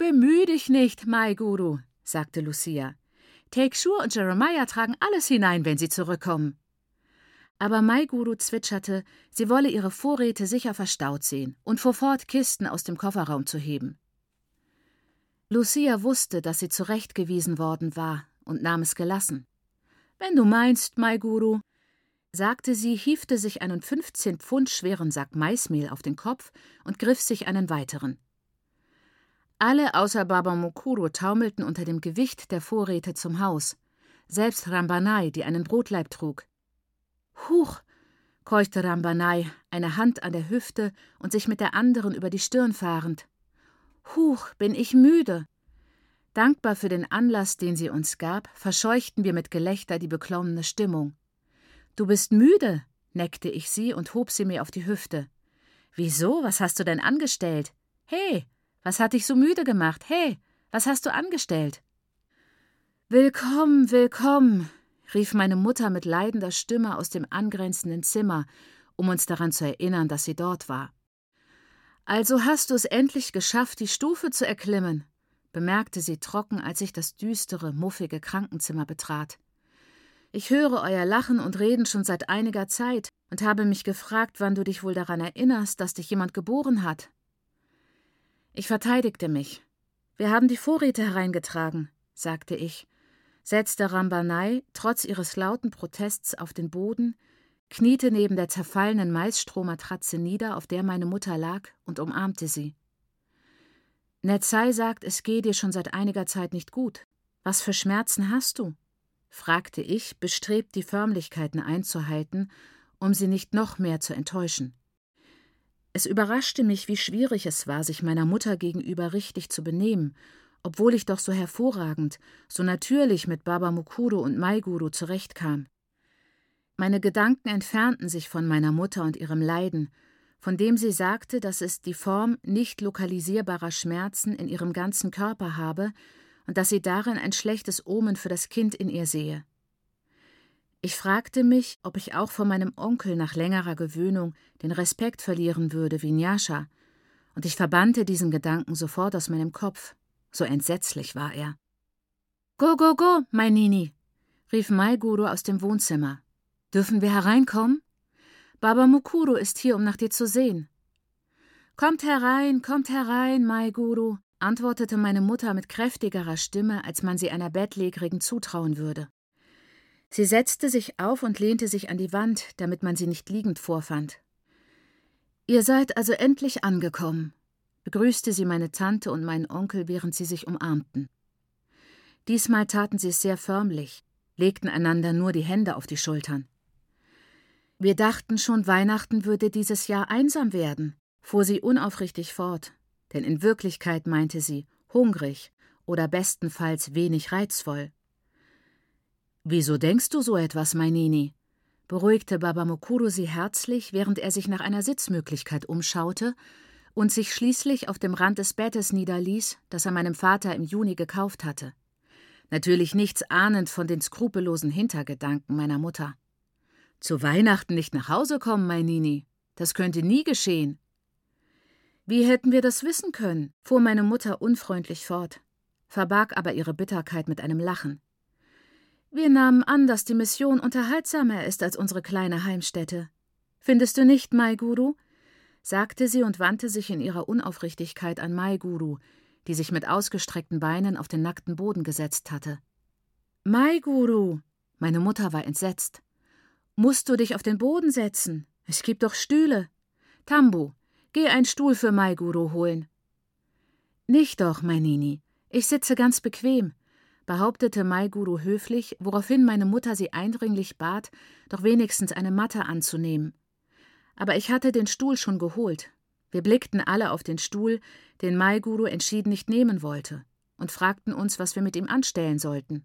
Bemühe dich nicht, Mai Guru, sagte Lucia. Tekshur und Jeremiah tragen alles hinein, wenn sie zurückkommen. Aber Mai Guru zwitscherte, sie wolle ihre Vorräte sicher verstaut sehen und fuhr fort, Kisten aus dem Kofferraum zu heben. Lucia wusste, dass sie zurechtgewiesen worden war und nahm es gelassen. Wenn du meinst, Mai Guru, sagte sie, hiefte sich einen 15 Pfund schweren Sack Maismehl auf den Kopf und griff sich einen weiteren. Alle außer Baba Mukuru taumelten unter dem Gewicht der Vorräte zum Haus, selbst Rambanai, die einen Brotleib trug. Huch, keuchte Rambanai, eine Hand an der Hüfte und sich mit der anderen über die Stirn fahrend. Huch, bin ich müde. Dankbar für den Anlass, den sie uns gab, verscheuchten wir mit Gelächter die beklommene Stimmung. Du bist müde, neckte ich sie und hob sie mir auf die Hüfte. Wieso? Was hast du denn angestellt? He, was hat dich so müde gemacht? He, was hast du angestellt? Willkommen, willkommen, rief meine Mutter mit leidender Stimme aus dem angrenzenden Zimmer, um uns daran zu erinnern, dass sie dort war. Also hast du es endlich geschafft, die Stufe zu erklimmen, bemerkte sie trocken, als ich das düstere, muffige Krankenzimmer betrat. Ich höre euer Lachen und Reden schon seit einiger Zeit und habe mich gefragt, wann du dich wohl daran erinnerst, dass dich jemand geboren hat. Ich verteidigte mich. Wir haben die Vorräte hereingetragen, sagte ich, setzte Rambanai trotz ihres lauten Protests auf den Boden, kniete neben der zerfallenen Maisstrohmatratze nieder, auf der meine Mutter lag, und umarmte sie. Netzai sagt, es gehe dir schon seit einiger Zeit nicht gut. Was für Schmerzen hast du? fragte ich, bestrebt, die Förmlichkeiten einzuhalten, um sie nicht noch mehr zu enttäuschen. Es überraschte mich, wie schwierig es war, sich meiner Mutter gegenüber richtig zu benehmen, obwohl ich doch so hervorragend, so natürlich mit Baba Mukuru und Maiguru zurechtkam. Meine Gedanken entfernten sich von meiner Mutter und ihrem Leiden, von dem sie sagte, dass es die Form nicht lokalisierbarer Schmerzen in ihrem ganzen Körper habe und dass sie darin ein schlechtes Omen für das Kind in ihr sehe. Ich fragte mich, ob ich auch vor meinem Onkel nach längerer Gewöhnung den Respekt verlieren würde wie Nyasha, und ich verbannte diesen Gedanken sofort aus meinem Kopf, so entsetzlich war er. Go, go, go, mein Nini, rief Mai Guru aus dem Wohnzimmer. Dürfen wir hereinkommen? Baba Mukuru ist hier, um nach dir zu sehen. Kommt herein, kommt herein, Mai Guru, antwortete meine Mutter mit kräftigerer Stimme, als man sie einer Bettlägerigen zutrauen würde. Sie setzte sich auf und lehnte sich an die Wand, damit man sie nicht liegend vorfand. Ihr seid also endlich angekommen, begrüßte sie meine Tante und meinen Onkel, während sie sich umarmten. Diesmal taten sie es sehr förmlich, legten einander nur die Hände auf die Schultern. Wir dachten schon, Weihnachten würde dieses Jahr einsam werden, fuhr sie unaufrichtig fort, denn in Wirklichkeit meinte sie hungrig oder bestenfalls wenig reizvoll. Wieso denkst du so etwas, Mainini? beruhigte Babamokuro sie herzlich, während er sich nach einer Sitzmöglichkeit umschaute und sich schließlich auf dem Rand des Bettes niederließ, das er meinem Vater im Juni gekauft hatte. Natürlich nichts ahnend von den skrupellosen Hintergedanken meiner Mutter. Zu Weihnachten nicht nach Hause kommen, mein Nini. Das könnte nie geschehen. Wie hätten wir das wissen können? fuhr meine Mutter unfreundlich fort, verbarg aber ihre Bitterkeit mit einem Lachen. Wir nahmen an, dass die Mission unterhaltsamer ist als unsere kleine Heimstätte. Findest du nicht, Mai Guru? sagte sie und wandte sich in ihrer Unaufrichtigkeit an Mai Guru, die sich mit ausgestreckten Beinen auf den nackten Boden gesetzt hatte. Mai Guru! Meine Mutter war entsetzt. Musst du dich auf den Boden setzen? Es gibt doch Stühle. Tambu, geh einen Stuhl für Maiguru holen. Nicht doch, mein Nini. Ich sitze ganz bequem, behauptete Maiguru höflich, woraufhin meine Mutter sie eindringlich bat, doch wenigstens eine Matte anzunehmen. Aber ich hatte den Stuhl schon geholt. Wir blickten alle auf den Stuhl, den Maiguru entschieden nicht nehmen wollte, und fragten uns, was wir mit ihm anstellen sollten.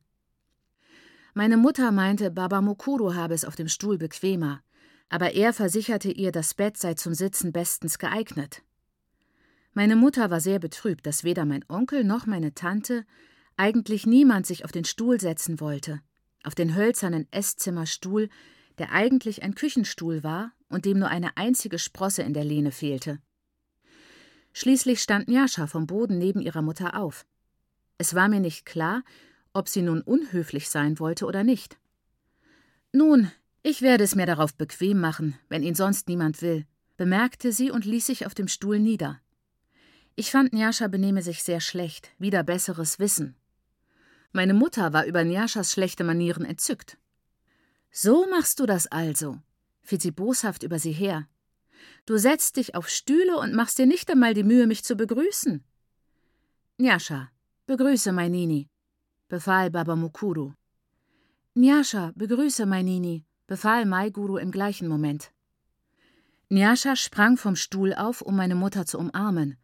Meine Mutter meinte, Baba Mukuru habe es auf dem Stuhl bequemer, aber er versicherte ihr, das Bett sei zum Sitzen bestens geeignet. Meine Mutter war sehr betrübt, dass weder mein Onkel noch meine Tante, eigentlich niemand sich auf den Stuhl setzen wollte, auf den hölzernen Esszimmerstuhl, der eigentlich ein Küchenstuhl war und dem nur eine einzige Sprosse in der Lehne fehlte. Schließlich stand Njascha vom Boden neben ihrer Mutter auf. Es war mir nicht klar, ob sie nun unhöflich sein wollte oder nicht. Nun, ich werde es mir darauf bequem machen, wenn ihn sonst niemand will, bemerkte sie und ließ sich auf dem Stuhl nieder. Ich fand, Njascha benehme sich sehr schlecht, wieder besseres Wissen. Meine Mutter war über Njaschas schlechte Manieren entzückt. So machst du das also, fiel sie boshaft über sie her. Du setzt dich auf Stühle und machst dir nicht einmal die Mühe, mich zu begrüßen. Njascha, begrüße Mainini, befahl Baba Mukuru. Njascha, begrüße Mainini, befahl Maiguru im gleichen Moment. Njascha sprang vom Stuhl auf, um meine Mutter zu umarmen,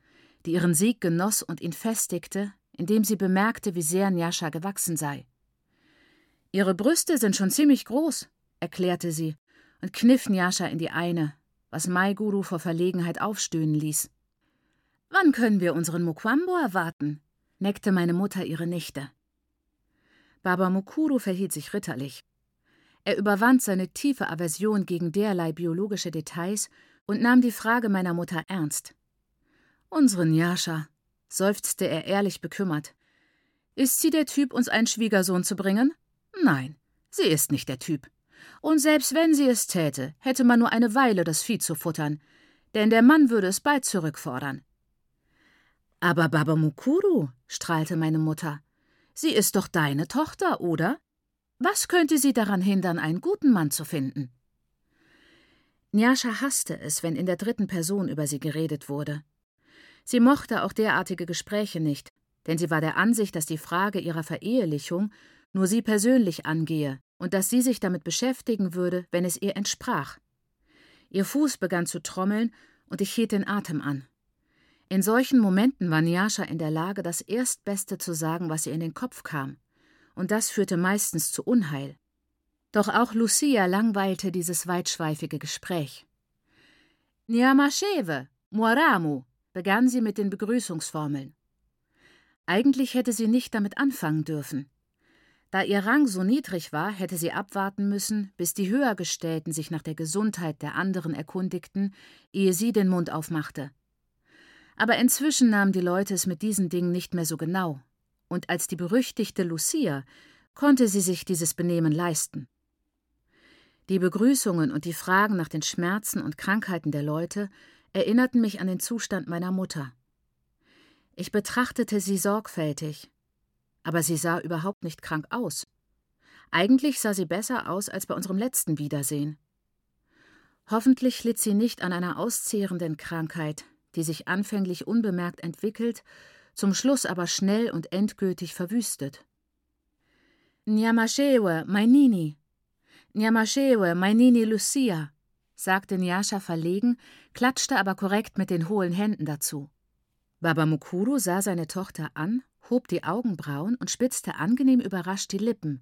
die ihren Sieg genoss und ihn festigte, indem sie bemerkte, wie sehr Njascha gewachsen sei. Ihre Brüste sind schon ziemlich groß, erklärte sie und kniff Njascha in die eine, was Maiguru vor Verlegenheit aufstöhnen ließ. Wann können wir unseren Mukwambo erwarten? neckte meine Mutter ihre Nichte. Baba Mukuru verhielt sich ritterlich. Er überwand seine tiefe Aversion gegen derlei biologische Details und nahm die Frage meiner Mutter ernst. Unsere Njascha, seufzte er ehrlich bekümmert. Ist sie der Typ, uns einen Schwiegersohn zu bringen? Nein, sie ist nicht der Typ. Und selbst wenn sie es täte, hätte man nur eine Weile das Vieh zu futtern, denn der Mann würde es bald zurückfordern. Aber Baba Mukuru, strahlte meine Mutter, sie ist doch deine Tochter, oder? Was könnte sie daran hindern, einen guten Mann zu finden? Njascha hasste es, wenn in der dritten Person über sie geredet wurde. Sie mochte auch derartige Gespräche nicht, denn sie war der Ansicht, dass die Frage ihrer Verehelichung nur sie persönlich angehe und dass sie sich damit beschäftigen würde, wenn es ihr entsprach. Ihr Fuß begann zu trommeln und ich hielt den Atem an. In solchen Momenten war Nyasha in der Lage, das Erstbeste zu sagen, was ihr in den Kopf kam, und das führte meistens zu Unheil. Doch auch Lucia langweilte dieses weitschweifige Gespräch. Nyamasheve, Muaramu, begann sie mit den Begrüßungsformeln. Eigentlich hätte sie nicht damit anfangen dürfen. Da ihr Rang so niedrig war, hätte sie abwarten müssen, bis die Höhergestellten sich nach der Gesundheit der anderen erkundigten, ehe sie den Mund aufmachte. Aber inzwischen nahmen die Leute es mit diesen Dingen nicht mehr so genau, und als die berüchtigte Lucia konnte sie sich dieses Benehmen leisten. Die Begrüßungen und die Fragen nach den Schmerzen und Krankheiten der Leute erinnerten mich an den Zustand meiner Mutter. Ich betrachtete sie sorgfältig, aber sie sah überhaupt nicht krank aus. Eigentlich sah sie besser aus als bei unserem letzten Wiedersehen. Hoffentlich litt sie nicht an einer auszehrenden Krankheit, die sich anfänglich unbemerkt entwickelt, zum Schluss aber schnell und endgültig verwüstet. Nyamashewe, Mainini. Nyamashewe, Mainini Lucia, sagte Nyasha verlegen, klatschte aber korrekt mit den hohlen Händen dazu. Baba Mukuru sah seine Tochter an hob die Augenbrauen und spitzte angenehm überrascht die Lippen,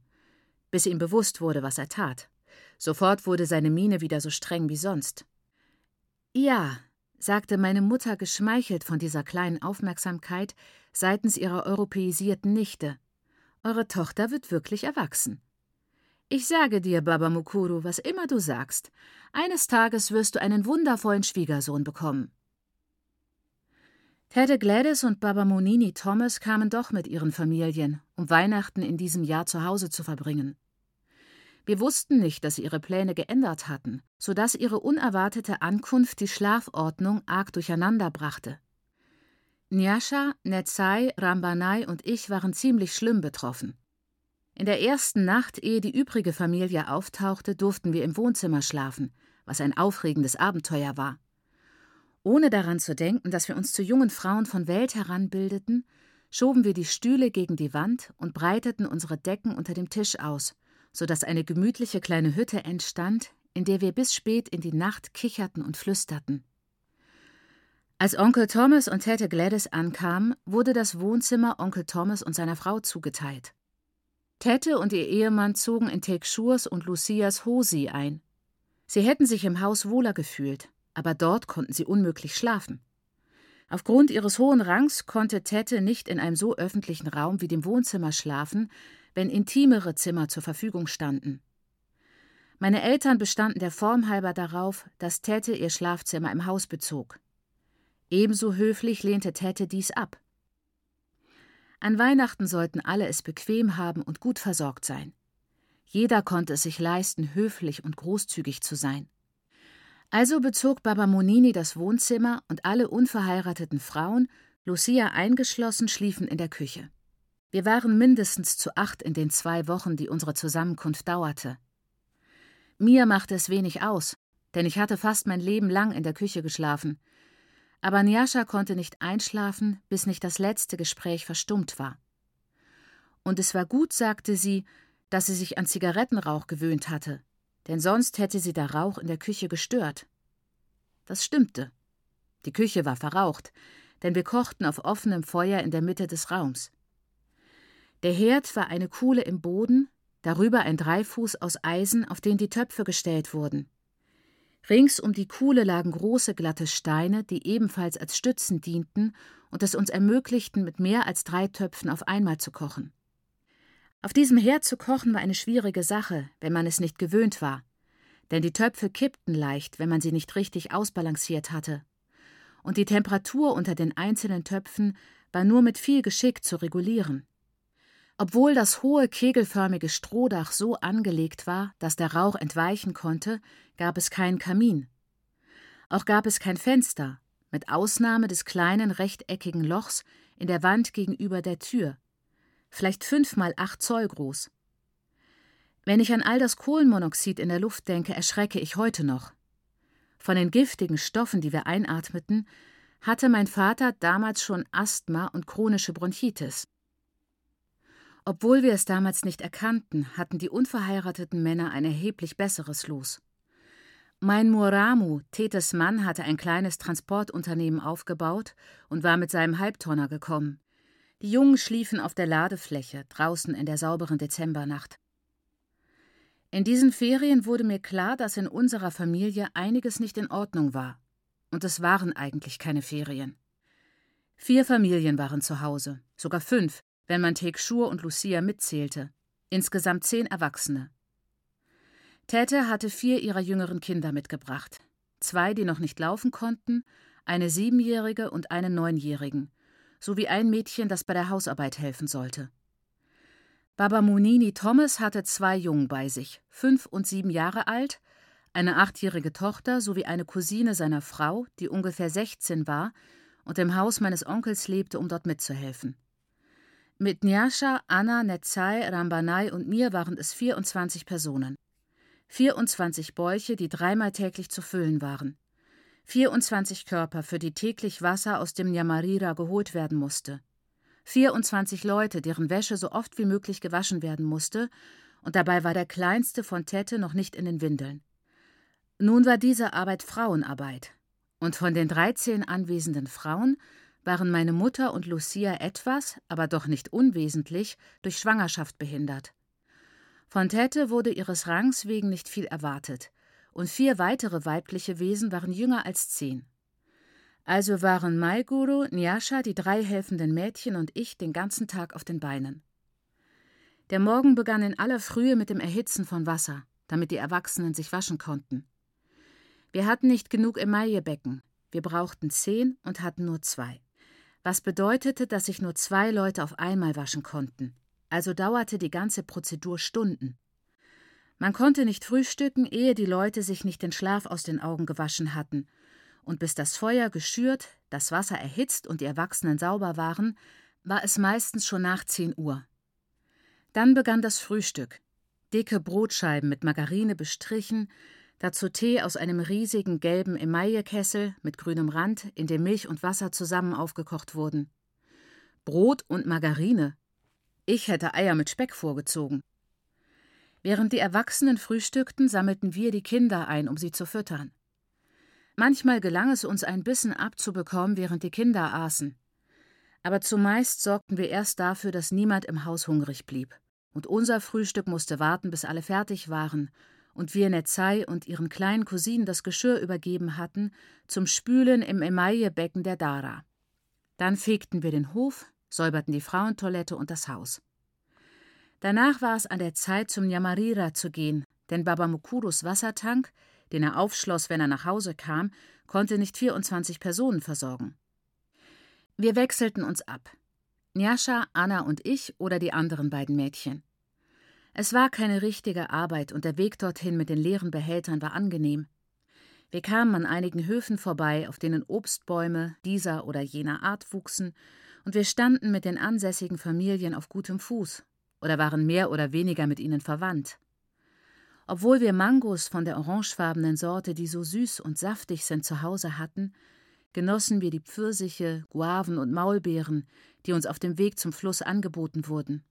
bis ihm bewusst wurde, was er tat. Sofort wurde seine Miene wieder so streng wie sonst. Ja, sagte meine Mutter geschmeichelt von dieser kleinen Aufmerksamkeit seitens ihrer europäisierten Nichte. Eure Tochter wird wirklich erwachsen. Ich sage dir, Baba Mukuru, was immer du sagst. Eines Tages wirst du einen wundervollen Schwiegersohn bekommen. Tete Gladys und Baba Monini Thomas kamen doch mit ihren Familien, um Weihnachten in diesem Jahr zu Hause zu verbringen. Wir wussten nicht, dass sie ihre Pläne geändert hatten, so dass ihre unerwartete Ankunft die Schlafordnung arg durcheinander brachte. Nyasha, Netzai, Rambanai und ich waren ziemlich schlimm betroffen. In der ersten Nacht, ehe die übrige Familie auftauchte, durften wir im Wohnzimmer schlafen, was ein aufregendes Abenteuer war. Ohne daran zu denken, dass wir uns zu jungen Frauen von Welt heranbildeten, schoben wir die Stühle gegen die Wand und breiteten unsere Decken unter dem Tisch aus, so dass eine gemütliche kleine Hütte entstand, in der wir bis spät in die Nacht kicherten und flüsterten. Als Onkel Thomas und Tante Gladys ankamen, wurde das Wohnzimmer Onkel Thomas und seiner Frau zugeteilt. Tette und ihr Ehemann zogen in Tekshurs und Lucias Hosi ein. Sie hätten sich im Haus wohler gefühlt, aber dort konnten sie unmöglich schlafen. Aufgrund ihres hohen Rangs konnte Tette nicht in einem so öffentlichen Raum wie dem Wohnzimmer schlafen, wenn intimere Zimmer zur Verfügung standen. Meine Eltern bestanden der Form halber darauf, dass Tette ihr Schlafzimmer im Haus bezog. Ebenso höflich lehnte Tette dies ab. An Weihnachten sollten alle es bequem haben und gut versorgt sein. Jeder konnte es sich leisten, höflich und großzügig zu sein. Also bezog Baba Monini das Wohnzimmer und alle unverheirateten Frauen, Lucia eingeschlossen, schliefen in der Küche. Wir waren mindestens zu acht in den zwei Wochen, die unsere Zusammenkunft dauerte. Mir machte es wenig aus, denn ich hatte fast mein Leben lang in der Küche geschlafen. Aber Nyasha konnte nicht einschlafen, bis nicht das letzte Gespräch verstummt war. Und es war gut, sagte sie, dass sie sich an Zigarettenrauch gewöhnt hatte, denn sonst hätte sie der Rauch in der Küche gestört. Das stimmte. Die Küche war verraucht, denn wir kochten auf offenem Feuer in der Mitte des Raums. Der Herd war eine Kuhle im Boden, darüber ein Dreifuß aus Eisen, auf den die Töpfe gestellt wurden. Rings um die Kuhle lagen große glatte Steine, die ebenfalls als Stützen dienten und es uns ermöglichten, mit mehr als drei Töpfen auf einmal zu kochen. Auf diesem Herd zu kochen war eine schwierige Sache, wenn man es nicht gewöhnt war, denn die Töpfe kippten leicht, wenn man sie nicht richtig ausbalanciert hatte. Und die Temperatur unter den einzelnen Töpfen war nur mit viel Geschick zu regulieren. Obwohl das hohe kegelförmige Strohdach so angelegt war, dass der Rauch entweichen konnte, gab es keinen Kamin. Auch gab es kein Fenster, mit Ausnahme des kleinen rechteckigen Lochs in der Wand gegenüber der Tür, vielleicht fünf mal acht Zoll groß. Wenn ich an all das Kohlenmonoxid in der Luft denke, erschrecke ich heute noch. Von den giftigen Stoffen, die wir einatmeten, hatte mein Vater damals schon Asthma und chronische Bronchitis. Obwohl wir es damals nicht erkannten, hatten die unverheirateten Männer ein erheblich besseres Los. Mein Muramu, Tetes Mann, hatte ein kleines Transportunternehmen aufgebaut und war mit seinem Halbtonner gekommen. Die Jungen schliefen auf der Ladefläche, draußen in der sauberen Dezembernacht. In diesen Ferien wurde mir klar, dass in unserer Familie einiges nicht in Ordnung war. Und es waren eigentlich keine Ferien. Vier Familien waren zu Hause, sogar fünf, wenn man Tekschur und Lucia mitzählte. Insgesamt zehn Erwachsene. Täte hatte vier ihrer jüngeren Kinder mitgebracht. Zwei, die noch nicht laufen konnten, eine Siebenjährige und einen Neunjährigen, sowie ein Mädchen, das bei der Hausarbeit helfen sollte. Baba Munini Thomas hatte zwei Jungen bei sich, fünf und sieben Jahre alt, eine achtjährige Tochter sowie eine Cousine seiner Frau, die ungefähr 16 war und im Haus meines Onkels lebte, um dort mitzuhelfen. Mit Nyasha, Anna, Netzai, Rambanai und mir waren es 24 Personen. 24 Bäuche, die dreimal täglich zu füllen waren. 24 Körper, für die täglich Wasser aus dem Nyamarira geholt werden musste. 24 Leute, deren Wäsche so oft wie möglich gewaschen werden musste, und dabei war der kleinste von Tette noch nicht in den Windeln. Nun war diese Arbeit Frauenarbeit, und von den 13 anwesenden Frauen waren meine Mutter und Lucia etwas, aber doch nicht unwesentlich, durch Schwangerschaft behindert. Von Tete wurde ihres Rangs wegen nicht viel erwartet, und vier weitere weibliche Wesen waren jünger als zehn. Also waren Maiguru, Nyasha, die drei helfenden Mädchen und ich den ganzen Tag auf den Beinen. Der Morgen begann in aller Frühe mit dem Erhitzen von Wasser, damit die Erwachsenen sich waschen konnten. Wir hatten nicht genug Emaillebecken, wir brauchten zehn und hatten nur zwei was bedeutete, dass sich nur zwei Leute auf einmal waschen konnten. Also dauerte die ganze Prozedur Stunden. Man konnte nicht frühstücken, ehe die Leute sich nicht den Schlaf aus den Augen gewaschen hatten, und bis das Feuer geschürt, das Wasser erhitzt und die Erwachsenen sauber waren, war es meistens schon nach zehn Uhr. Dann begann das Frühstück. Dicke Brotscheiben mit Margarine bestrichen, dazu Tee aus einem riesigen gelben Emaillekessel mit grünem Rand, in dem Milch und Wasser zusammen aufgekocht wurden. Brot und Margarine. Ich hätte Eier mit Speck vorgezogen. Während die Erwachsenen frühstückten, sammelten wir die Kinder ein, um sie zu füttern. Manchmal gelang es uns, ein Bissen abzubekommen, während die Kinder aßen. Aber zumeist sorgten wir erst dafür, dass niemand im Haus hungrig blieb. Und unser Frühstück musste warten, bis alle fertig waren und wir Netzai und ihren kleinen Cousinen das Geschirr übergeben hatten, zum Spülen im Emaillebecken der Dara. Dann fegten wir den Hof, säuberten die Frauentoilette und das Haus. Danach war es an der Zeit, zum Nyamarira zu gehen, denn Baba Mukurus Wassertank, den er aufschloss, wenn er nach Hause kam, konnte nicht 24 Personen versorgen. Wir wechselten uns ab. Njascha, Anna und ich oder die anderen beiden Mädchen. Es war keine richtige Arbeit und der Weg dorthin mit den leeren Behältern war angenehm. Wir kamen an einigen Höfen vorbei, auf denen Obstbäume dieser oder jener Art wuchsen, und wir standen mit den ansässigen Familien auf gutem Fuß oder waren mehr oder weniger mit ihnen verwandt. Obwohl wir Mangos von der orangefarbenen Sorte, die so süß und saftig sind, zu Hause hatten, genossen wir die Pfirsiche, Guaven und Maulbeeren, die uns auf dem Weg zum Fluss angeboten wurden.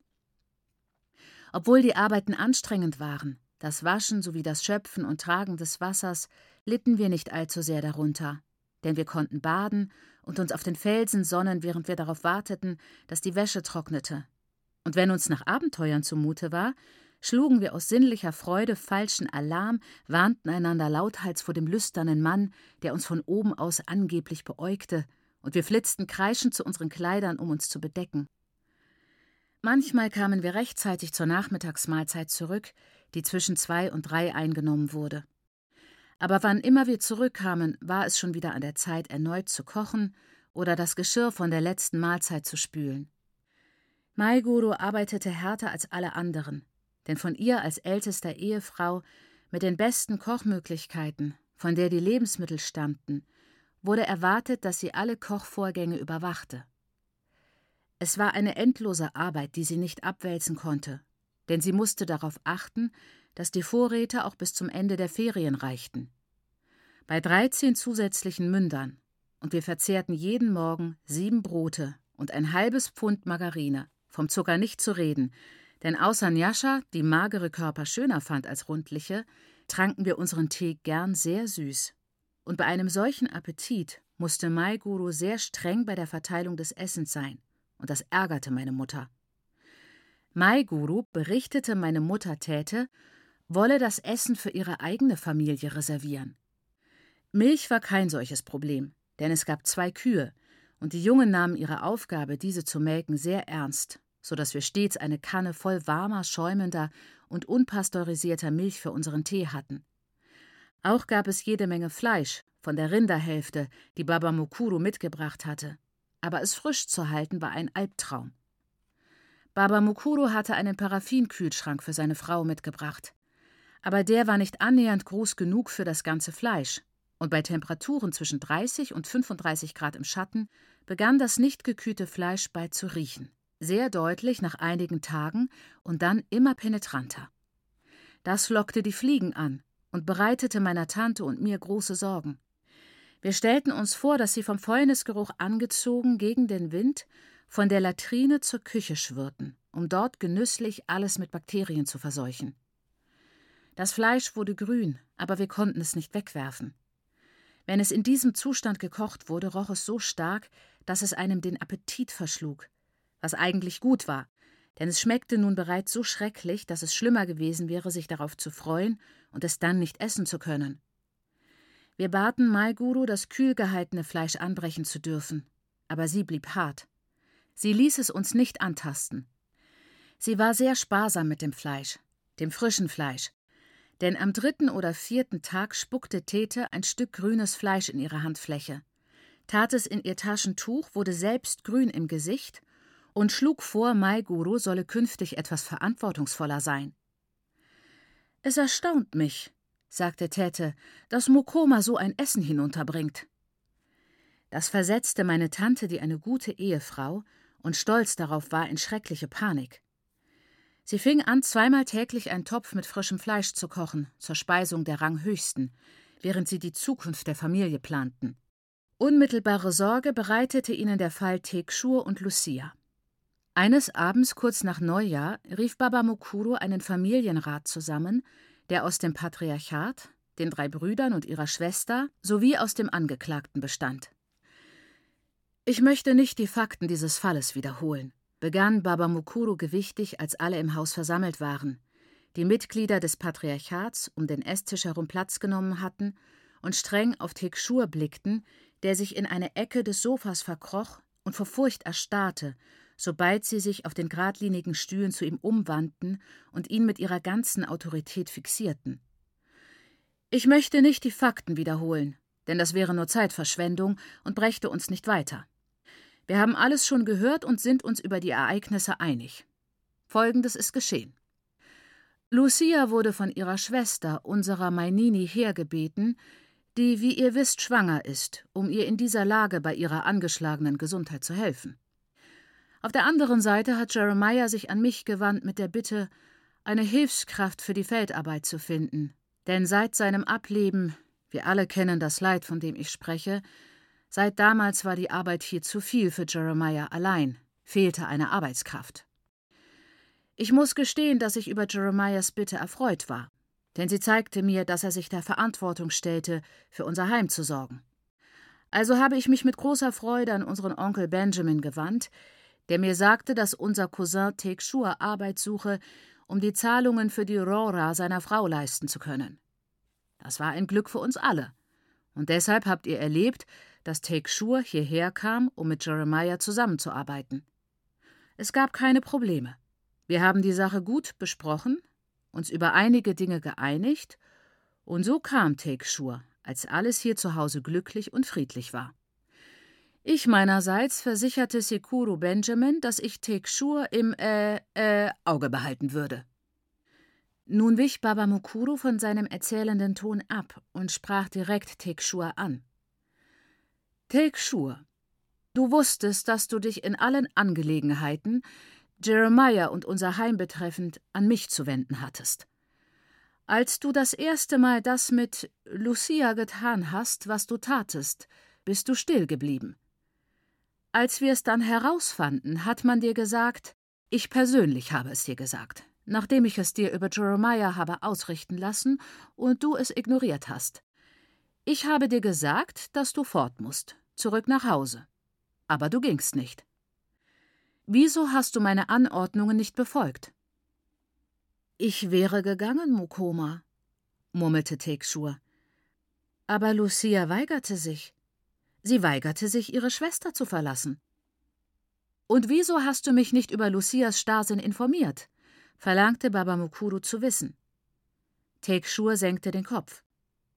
Obwohl die Arbeiten anstrengend waren, das Waschen sowie das Schöpfen und Tragen des Wassers, litten wir nicht allzu sehr darunter, denn wir konnten baden und uns auf den Felsen sonnen, während wir darauf warteten, dass die Wäsche trocknete. Und wenn uns nach Abenteuern zumute war, schlugen wir aus sinnlicher Freude falschen Alarm, warnten einander lauthals vor dem lüsternen Mann, der uns von oben aus angeblich beäugte, und wir flitzten kreischend zu unseren Kleidern, um uns zu bedecken. Manchmal kamen wir rechtzeitig zur Nachmittagsmahlzeit zurück, die zwischen zwei und drei eingenommen wurde. Aber wann immer wir zurückkamen, war es schon wieder an der Zeit, erneut zu kochen oder das Geschirr von der letzten Mahlzeit zu spülen. Maiguru arbeitete härter als alle anderen, denn von ihr als ältester Ehefrau mit den besten Kochmöglichkeiten, von der die Lebensmittel stammten, wurde erwartet, dass sie alle Kochvorgänge überwachte. Es war eine endlose Arbeit, die sie nicht abwälzen konnte, denn sie musste darauf achten, dass die Vorräte auch bis zum Ende der Ferien reichten. Bei dreizehn zusätzlichen Mündern, und wir verzehrten jeden Morgen sieben Brote und ein halbes Pfund Margarine, vom Zucker nicht zu reden, denn außer Njascha, die magere Körper schöner fand als rundliche, tranken wir unseren Tee gern sehr süß. Und bei einem solchen Appetit musste Mai Guru sehr streng bei der Verteilung des Essens sein und das ärgerte meine Mutter. Mai Guru berichtete, meine Mutter täte, wolle das Essen für ihre eigene Familie reservieren. Milch war kein solches Problem, denn es gab zwei Kühe, und die Jungen nahmen ihre Aufgabe, diese zu melken, sehr ernst, so dass wir stets eine Kanne voll warmer, schäumender und unpasteurisierter Milch für unseren Tee hatten. Auch gab es jede Menge Fleisch, von der Rinderhälfte, die Baba Mukuru mitgebracht hatte aber es frisch zu halten war ein Albtraum. Baba Mukuru hatte einen Paraffinkühlschrank für seine Frau mitgebracht. Aber der war nicht annähernd groß genug für das ganze Fleisch, und bei Temperaturen zwischen 30 und 35 Grad im Schatten begann das nicht gekühlte Fleisch bald zu riechen, sehr deutlich nach einigen Tagen und dann immer penetranter. Das lockte die Fliegen an und bereitete meiner Tante und mir große Sorgen. Wir stellten uns vor, dass sie vom Fäulnisgeruch angezogen gegen den Wind von der Latrine zur Küche schwirrten, um dort genüsslich alles mit Bakterien zu verseuchen. Das Fleisch wurde grün, aber wir konnten es nicht wegwerfen. Wenn es in diesem Zustand gekocht wurde, roch es so stark, dass es einem den Appetit verschlug, was eigentlich gut war, denn es schmeckte nun bereits so schrecklich, dass es schlimmer gewesen wäre, sich darauf zu freuen und es dann nicht essen zu können. Wir baten Maiguru, das kühl gehaltene Fleisch anbrechen zu dürfen, aber sie blieb hart. Sie ließ es uns nicht antasten. Sie war sehr sparsam mit dem Fleisch, dem frischen Fleisch, denn am dritten oder vierten Tag spuckte Tete ein Stück grünes Fleisch in ihre Handfläche, tat es in ihr Taschentuch, wurde selbst grün im Gesicht und schlug vor, Maiguru solle künftig etwas verantwortungsvoller sein. Es erstaunt mich, sagte Tete, dass Mokoma so ein Essen hinunterbringt. Das versetzte meine Tante, die eine gute Ehefrau und stolz darauf war, in schreckliche Panik. Sie fing an, zweimal täglich einen Topf mit frischem Fleisch zu kochen, zur Speisung der Ranghöchsten, während sie die Zukunft der Familie planten. Unmittelbare Sorge bereitete ihnen der Fall Tekshur und Lucia. Eines Abends kurz nach Neujahr rief Baba Mukuro einen Familienrat zusammen, der aus dem Patriarchat, den drei Brüdern und ihrer Schwester sowie aus dem Angeklagten bestand. Ich möchte nicht die Fakten dieses Falles wiederholen, begann Baba Mukuru gewichtig, als alle im Haus versammelt waren. Die Mitglieder des Patriarchats um den Esstisch herum Platz genommen hatten und streng auf Tekschur blickten, der sich in eine Ecke des Sofas verkroch und vor Furcht erstarrte sobald sie sich auf den geradlinigen Stühlen zu ihm umwandten und ihn mit ihrer ganzen Autorität fixierten. Ich möchte nicht die Fakten wiederholen, denn das wäre nur Zeitverschwendung und brächte uns nicht weiter. Wir haben alles schon gehört und sind uns über die Ereignisse einig. Folgendes ist geschehen. Lucia wurde von ihrer Schwester, unserer Mainini, hergebeten, die, wie ihr wisst, schwanger ist, um ihr in dieser Lage bei ihrer angeschlagenen Gesundheit zu helfen. Auf der anderen Seite hat Jeremiah sich an mich gewandt mit der Bitte, eine Hilfskraft für die Feldarbeit zu finden, denn seit seinem Ableben, wir alle kennen das Leid, von dem ich spreche, seit damals war die Arbeit hier zu viel für Jeremiah allein, fehlte eine Arbeitskraft. Ich muss gestehen, dass ich über Jeremiahs Bitte erfreut war, denn sie zeigte mir, dass er sich der Verantwortung stellte, für unser Heim zu sorgen. Also habe ich mich mit großer Freude an unseren Onkel Benjamin gewandt, der mir sagte, dass unser Cousin Tekshur Arbeit suche, um die Zahlungen für die Rora seiner Frau leisten zu können. Das war ein Glück für uns alle. Und deshalb habt ihr erlebt, dass Tekshur hierher kam, um mit Jeremiah zusammenzuarbeiten. Es gab keine Probleme. Wir haben die Sache gut besprochen, uns über einige Dinge geeinigt, und so kam Tekshur, als alles hier zu Hause glücklich und friedlich war. Ich meinerseits versicherte Sekuru Benjamin, dass ich Tekshur im äh, äh, Auge behalten würde. Nun wich Baba Mukuru von seinem erzählenden Ton ab und sprach direkt Tekshur an. Tekshur, du wusstest, dass du dich in allen Angelegenheiten, Jeremiah und unser Heim betreffend, an mich zu wenden hattest. Als du das erste Mal das mit Lucia getan hast, was du tatest, bist du still geblieben. Als wir es dann herausfanden, hat man dir gesagt, ich persönlich habe es dir gesagt, nachdem ich es dir über Jeremiah habe ausrichten lassen und du es ignoriert hast. Ich habe dir gesagt, dass du fort musst, zurück nach Hause. Aber du gingst nicht. Wieso hast du meine Anordnungen nicht befolgt? Ich wäre gegangen, Mukoma, murmelte Tekshur. Aber Lucia weigerte sich. Sie weigerte sich, ihre Schwester zu verlassen. Und wieso hast du mich nicht über Lucias Starrsinn informiert? verlangte Baba Mukuru zu wissen. Tekshur senkte den Kopf.